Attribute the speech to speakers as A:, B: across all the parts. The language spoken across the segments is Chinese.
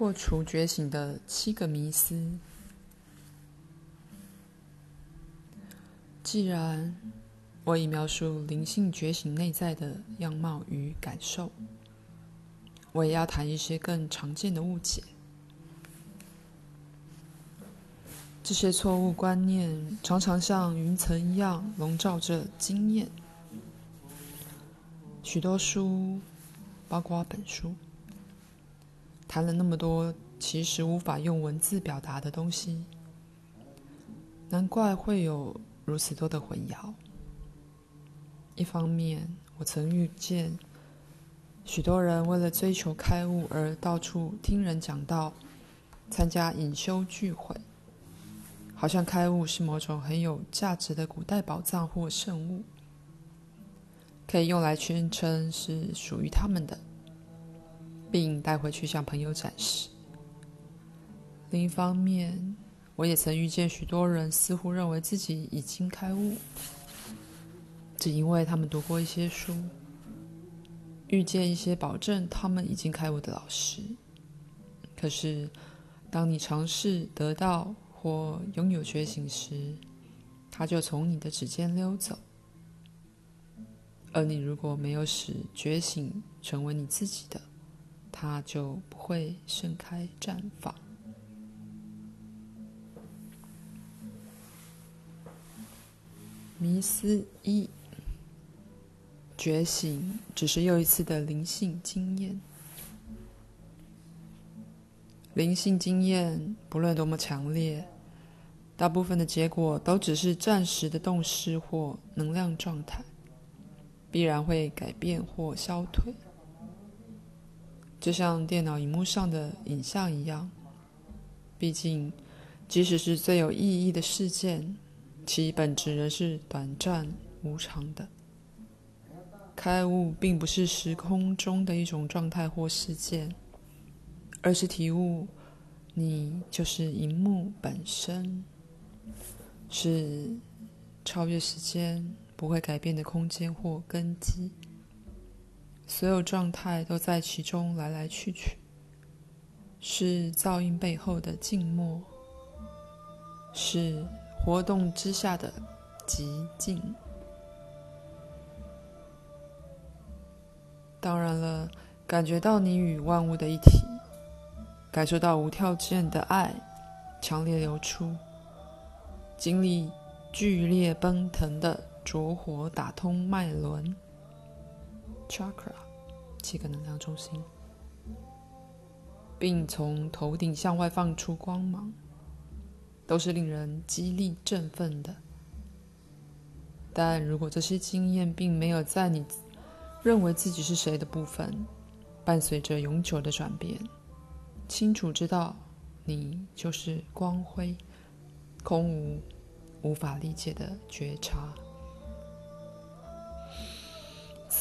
A: 破除觉醒的七个迷思。既然我已描述灵性觉醒内在的样貌与感受，我也要谈一些更常见的误解。这些错误观念常常像云层一样笼罩着经验。许多书，包括本书，谈了那么多其实无法用文字表达的东西，难怪会有如此多的混淆。一方面，我曾遇见许多人为了追求开悟而到处听人讲道、参加隐修聚会。好像开悟是某种很有价值的古代宝藏或圣物，可以用来宣称是属于他们的，并带回去向朋友展示。另一方面，我也曾遇见许多人似乎认为自己已经开悟，只因为他们读过一些书，遇见一些保证他们已经开悟的老师。可是，当你尝试得到，或拥有觉醒时，它就从你的指尖溜走。而你如果没有使觉醒成为你自己的，它就不会盛开绽放。迷思一：觉醒只是又一次的灵性经验。灵性经验不论多么强烈，大部分的结果都只是暂时的动势或能量状态，必然会改变或消退。就像电脑荧幕上的影像一样，毕竟，即使是最有意义的事件，其本质仍是短暂无常的。开悟并不是时空中的一种状态或事件。而是体悟，你就是荧幕本身，是超越时间、不会改变的空间或根基。所有状态都在其中来来去去，是噪音背后的静默，是活动之下的寂静。当然了，感觉到你与万物的一体。感受到无条件的爱强烈流出，经历剧烈奔腾的灼火打通脉轮 （chakra，七个能量中心），并从头顶向外放出光芒，都是令人激励振奋的。但如果这些经验并没有在你认为自己是谁的部分，伴随着永久的转变。清楚知道，你就是光辉，空无无法理解的觉察。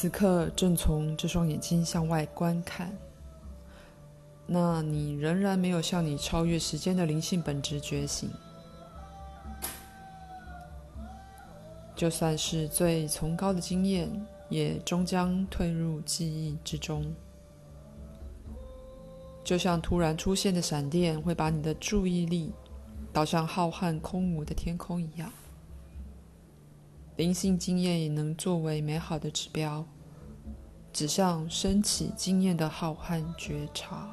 A: 此刻正从这双眼睛向外观看，那你仍然没有向你超越时间的灵性本质觉醒。就算是最崇高的经验，也终将退入记忆之中。就像突然出现的闪电会把你的注意力导向浩瀚空无的天空一样，灵性经验也能作为美好的指标，指向升起经验的浩瀚觉察。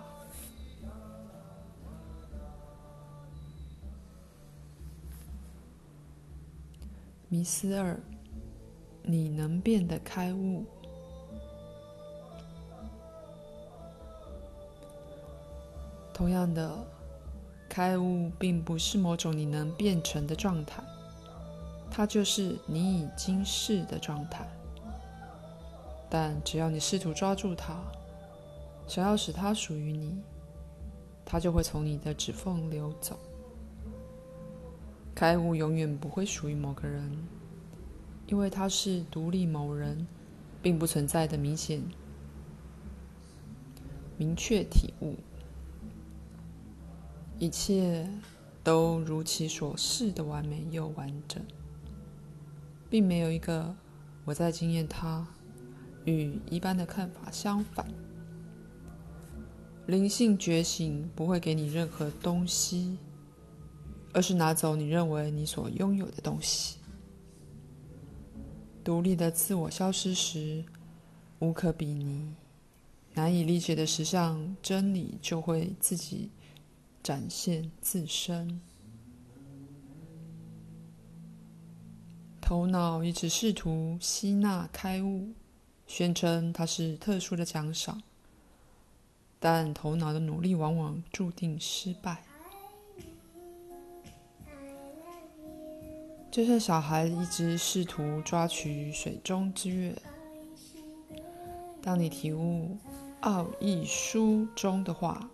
A: 迷思二：你能变得开悟。同样的，开悟并不是某种你能变成的状态，它就是你已经是的状态。但只要你试图抓住它，想要使它属于你，它就会从你的指缝流走。开悟永远不会属于某个人，因为它是独立某人，并不存在的明显、明确体悟。一切都如其所示的完美又完整，并没有一个我在经验它与一般的看法相反，灵性觉醒不会给你任何东西，而是拿走你认为你所拥有的东西。独立的自我消失时，无可比拟、难以理解的实相真理就会自己展现自身。头脑一直试图吸纳开悟，宣称它是特殊的奖赏，但头脑的努力往往注定失败。就像小孩一直试图抓取水中之月。当你体悟奥义书中的话，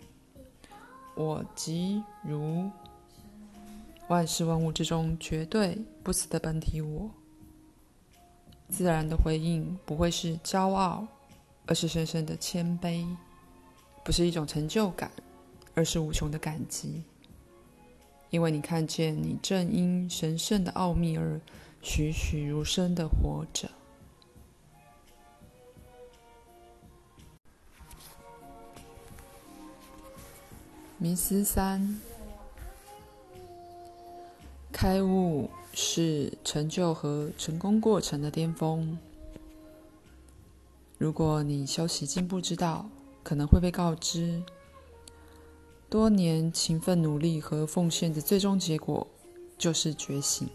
A: 我即如万事万物之中绝对不死的本体我，自然的回应不会是骄傲，而是深深的谦卑；不是一种成就感，而是无穷的感激。因为你看见，你正因神圣的奥秘而栩栩如生的活着。迷思三：开悟是成就和成功过程的巅峰。如果你修习进步之道，可能会被告知。多年勤奋努力和奉献的最终结果，就是觉醒。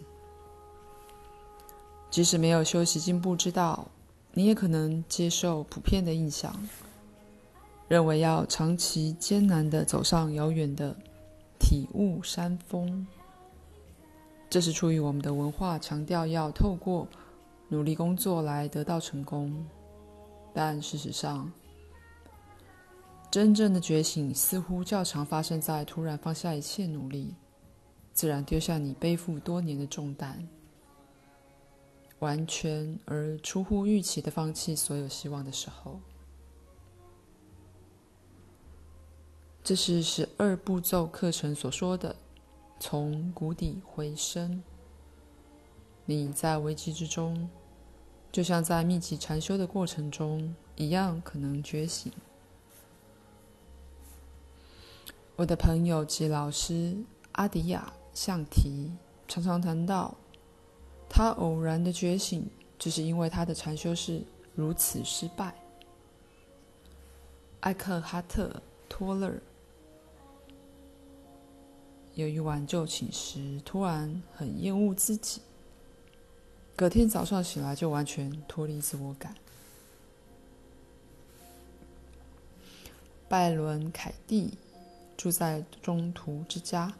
A: 即使没有修习进步之道，你也可能接受普遍的印象，认为要长期艰难地走上遥远的体悟山峰。这是出于我们的文化强调要透过努力工作来得到成功，但事实上，真正的觉醒似乎较常发生在突然放下一切努力，自然丢下你背负多年的重担，完全而出乎预期的放弃所有希望的时候。这是十二步骤课程所说的“从谷底回升”。你在危机之中，就像在密集禅修的过程中一样，可能觉醒。我的朋友及老师阿迪亚象提常常谈到，他偶然的觉醒，只是因为他的禅修是如此失败。艾克哈特·托勒有一晚就寝时，突然很厌恶自己，隔天早上醒来就完全脱离自我感。拜伦·凯蒂。住在中途之家，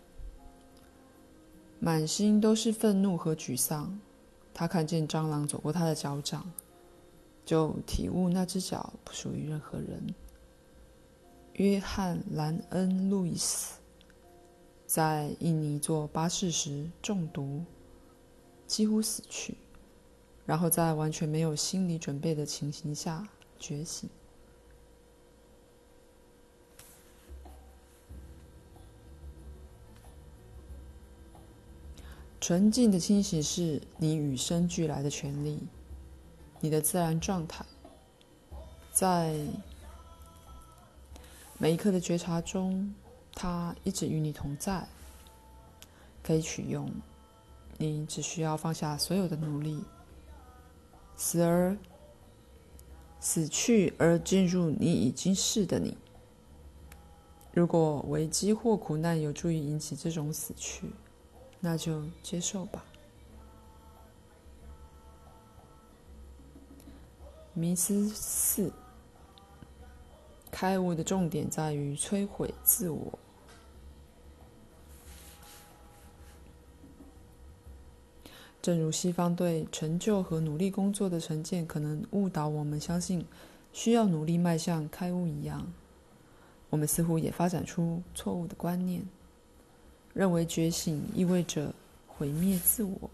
A: 满心都是愤怒和沮丧。他看见蟑螂走过他的脚掌，就体悟那只脚不属于任何人。约翰·兰恩·路易斯在印尼坐巴士时中毒，几乎死去，然后在完全没有心理准备的情形下觉醒。纯净的清醒是你与生俱来的权利，你的自然状态，在每一刻的觉察中，它一直与你同在，可以取用。你只需要放下所有的努力，死而死去，而进入你已经是的你。如果危机或苦难有助于引起这种死去，那就接受吧。迷思四：开悟的重点在于摧毁自我。正如西方对成就和努力工作的成见可能误导我们相信需要努力迈向开悟一样，我们似乎也发展出错误的观念。认为觉醒意味着毁灭自我，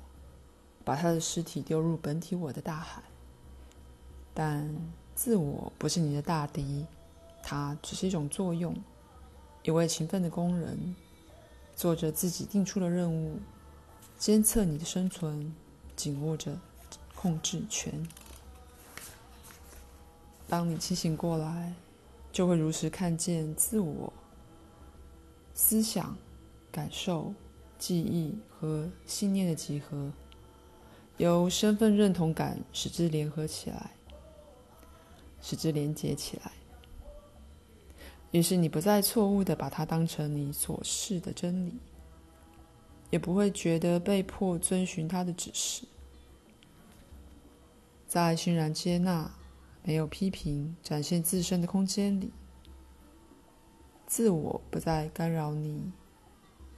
A: 把他的尸体丢入本体我的大海。但自我不是你的大敌，它只是一种作用。一位勤奋的工人，做着自己定出的任务，监测你的生存，紧握着控制权。当你清醒过来，就会如实看见自我、思想、感受、记忆和信念的集合，由身份认同感使之联合起来，使之连接起来。于是你不再错误的把它当成你所视的真理，也不会觉得被迫遵循他的指示。在欣然接纳、没有批评、展现自身的空间里，自我不再干扰你，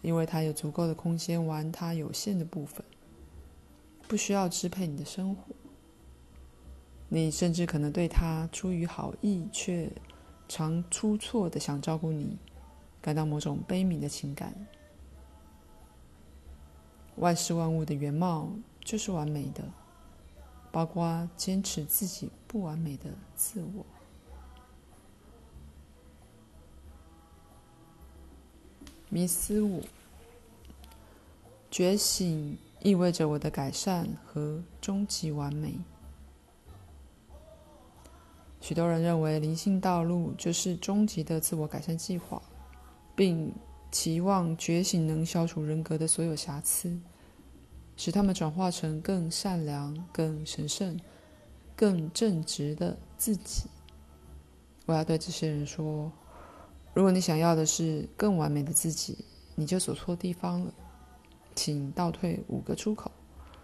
A: 因为他有足够的空间玩他有限的部分，不需要支配你的生活。你甚至可能对他出于好意却常出错的想照顾你，感到某种悲悯的情感。万事万物的原貌就是完美的，包括坚持自己不完美的自我。迷思五：觉醒意味着我的改善和终极完美。许多人认为灵性道路就是终极的自我改善计划，并期望觉醒能消除人格的所有瑕疵，使他们转化成更善良、更神圣、更正直的自己。我要对这些人说：如果你想要的是更完美的自己，你就走错地方了。请倒退五个出口，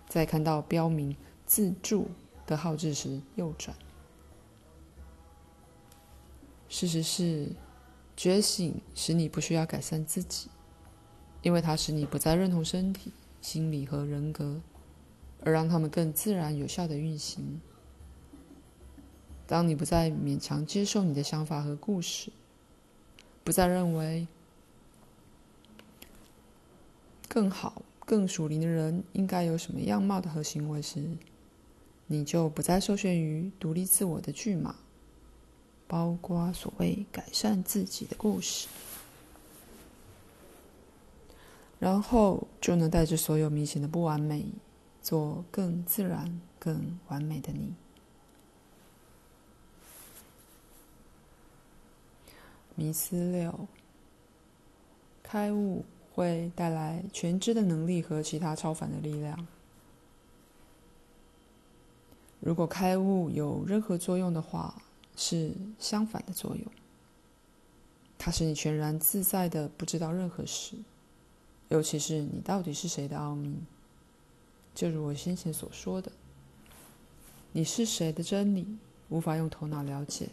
A: 在看到标明“自助”的号志时右转。事实是，觉醒使你不需要改善自己，因为它使你不再认同身体、心理和人格，而让他们更自然有效的运行。当你不再勉强接受你的想法和故事，不再认为更好、更属灵的人应该有什么样貌的和行为时，你就不再受限于独立自我的剧码。包括所谓改善自己的故事，然后就能带着所有明显的不完美，做更自然、更完美的你。迷思六：开悟会带来全知的能力和其他超凡的力量。如果开悟有任何作用的话，是相反的作用，它使你全然自在的不知道任何事，尤其是你到底是谁的奥秘。就如我先前所说的，你是谁的真理无法用头脑了解，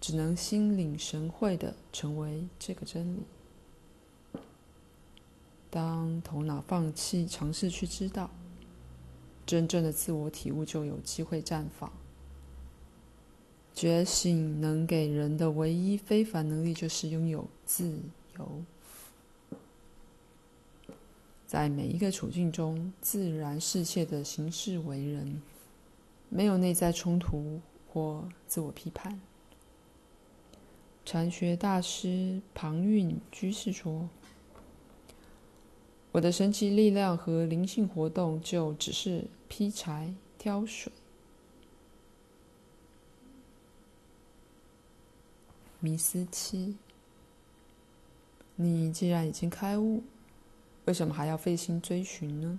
A: 只能心领神会的成为这个真理。当头脑放弃尝试去知道，真正的自我体悟就有机会绽放。觉醒能给人的唯一非凡能力，就是拥有自由，在每一个处境中自然适切的行事为人，没有内在冲突或自我批判。禅学大师庞蕴居士说：“我的神奇力量和灵性活动，就只是劈柴、挑水。”迷思七：你既然已经开悟，为什么还要费心追寻呢？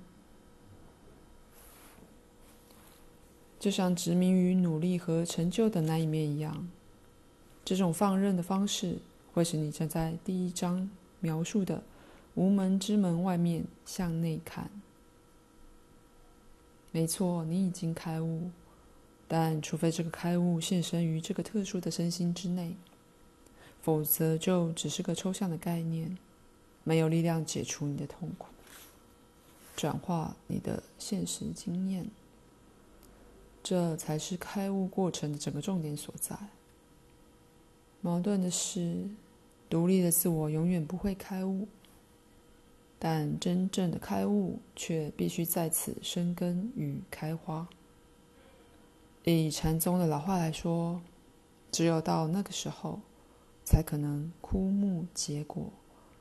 A: 就像执迷于努力和成就的那一面一样，这种放任的方式会使你站在第一章描述的无门之门外面向内看。没错，你已经开悟，但除非这个开悟现身于这个特殊的身心之内。否则，就只是个抽象的概念，没有力量解除你的痛苦，转化你的现实经验。这才是开悟过程的整个重点所在。矛盾的是，独立的自我永远不会开悟，但真正的开悟却必须在此生根与开花。以禅宗的老话来说，只有到那个时候。才可能枯木结果，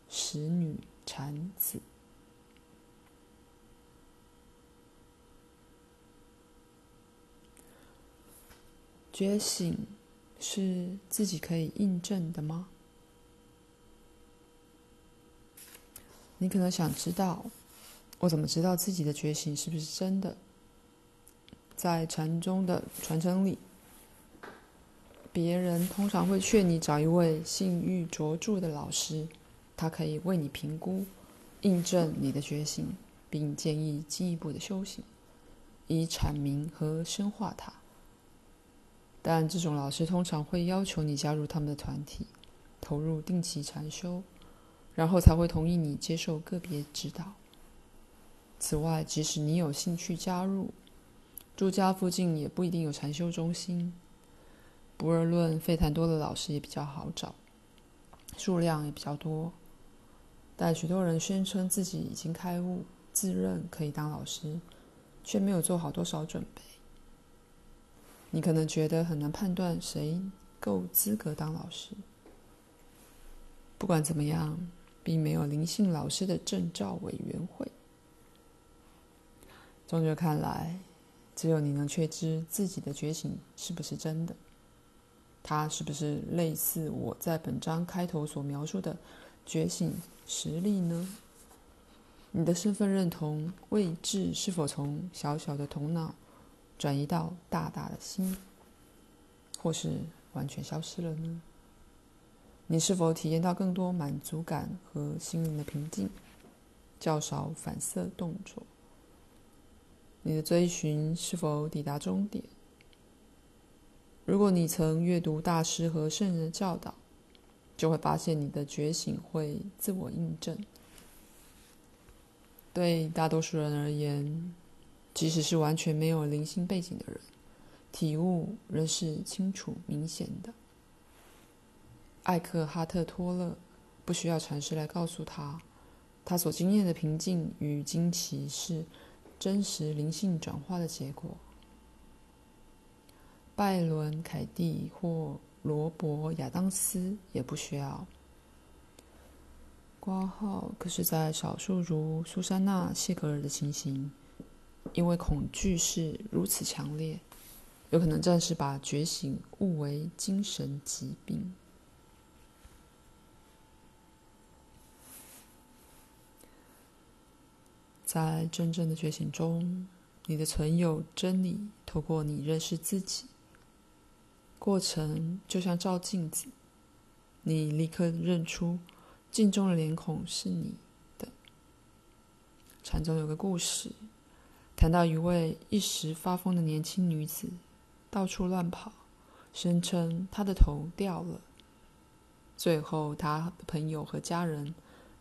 A: 使女产子。觉醒是自己可以印证的吗？你可能想知道，我怎么知道自己的觉醒是不是真的？在禅宗的传承里，别人通常会劝你找一位信誉卓著的老师，他可以为你评估、印证你的觉醒，并建议进一步的修行，以阐明和深化它。但这种老师通常会要求你加入他们的团体，投入定期禅修，然后才会同意你接受个别指导。此外，即使你有兴趣加入，住家附近也不一定有禅修中心。不二论，费坦多的老师也比较好找，数量也比较多。但许多人宣称自己已经开悟，自认可以当老师，却没有做好多少准备。你可能觉得很难判断谁够资格当老师。不管怎么样，并没有灵性老师的证照委员会。终究看来，只有你能确知自己的觉醒是不是真的，它是不是类似我在本章开头所描述的觉醒实力呢？你的身份认同位置是否从小小的头脑，转移到大大的心，或是完全消失了呢？你是否体验到更多满足感和心灵的平静，较少反射动作？你的追寻是否抵达终点？如果你曾阅读大师和圣人的教导，就会发现你的觉醒会自我印证。对大多数人而言，即使是完全没有灵性背景的人，体悟仍是清楚明显的。艾克哈特·托勒不需要禅师来告诉他，他所经验的平静与惊奇是真实灵性转化的结果。拜伦·凯蒂或罗伯·亚当斯也不需要。挂号，可是，在少数如苏珊娜·谢格尔的情形。因为恐惧是如此强烈，有可能暂时把觉醒误为精神疾病。在真正的觉醒中，你的存有真理透过你认识自己。过程就像照镜子，你立刻认出镜中的脸孔是你的。禅宗有个故事。谈到一位一时发疯的年轻女子，到处乱跑，声称她的头掉了。最后，她的朋友和家人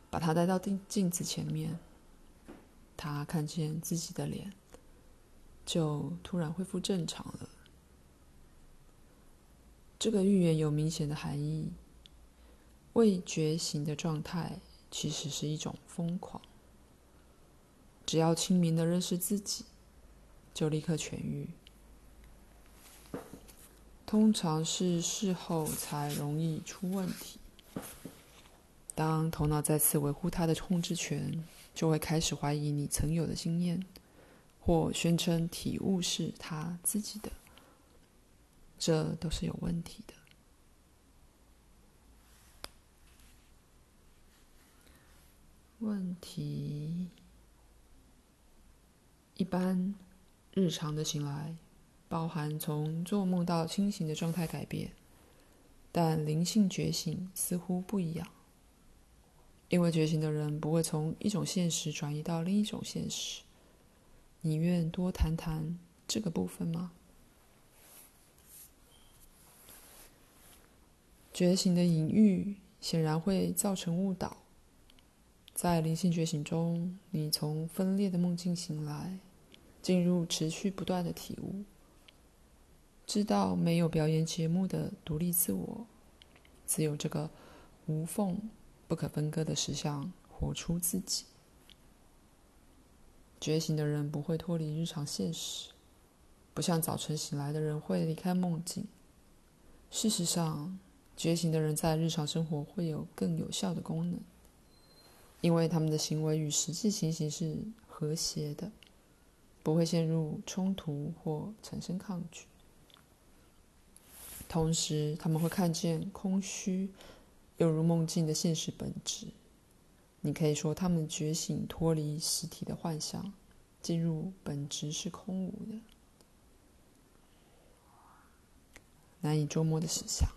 A: 把她带到镜镜子前面，她看见自己的脸，就突然恢复正常了。这个预言有明显的含义：未觉醒的状态其实是一种疯狂。只要清明的认识自己，就立刻痊愈。通常是事后才容易出问题。当头脑再次维护它的控制权，就会开始怀疑你曾有的经验，或宣称体悟是他自己的。这都是有问题的。问题。一般日常的醒来，包含从做梦到清醒的状态改变，但灵性觉醒似乎不一样。因为觉醒的人不会从一种现实转移到另一种现实。你愿多谈谈这个部分吗？觉醒的隐喻显然会造成误导。在灵性觉醒中，你从分裂的梦境醒来，进入持续不断的体悟，知道没有表演节目的独立自我，只有这个无缝、不可分割的实相，活出自己。觉醒的人不会脱离日常现实，不像早晨醒来的人会离开梦境。事实上，觉醒的人在日常生活会有更有效的功能。因为他们的行为与实际情形是和谐的，不会陷入冲突或产生抗拒。同时，他们会看见空虚，犹如梦境的现实本质。你可以说，他们觉醒，脱离实体的幻想，进入本质是空无的，难以捉摸的实相。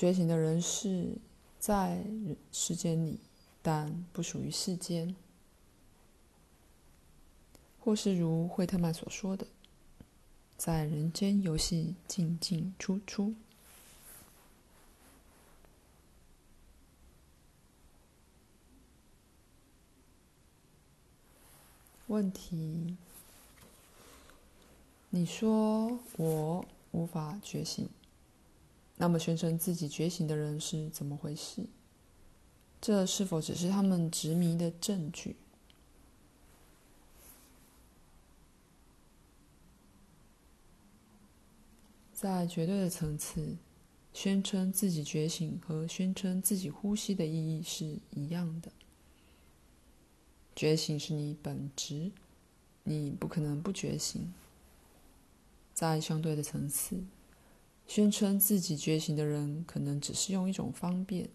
A: 觉醒的人是在世间里，但不属于世间，或是如惠特曼所说的，在人间游戏进进出出。问题：你说我无法觉醒。那么，宣称自己觉醒的人是怎么回事？这是否只是他们执迷的证据？在绝对的层次，宣称自己觉醒和宣称自己呼吸的意义是一样的。觉醒是你本质，你不可能不觉醒。在相对的层次。宣称自己觉醒的人，可能只是用一种方便、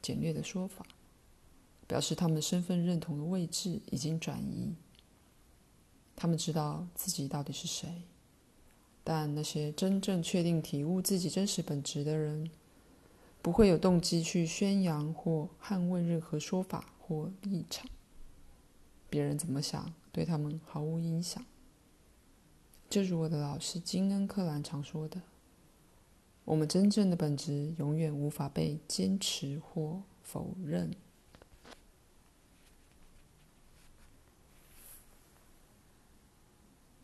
A: 简略的说法，表示他们身份认同的位置已经转移。他们知道自己到底是谁，但那些真正确定体悟自己真实本质的人，不会有动机去宣扬或捍卫任何说法或立场。别人怎么想，对他们毫无影响。正如我的老师金恩·克兰常说的。我们真正的本质永远无法被坚持或否认。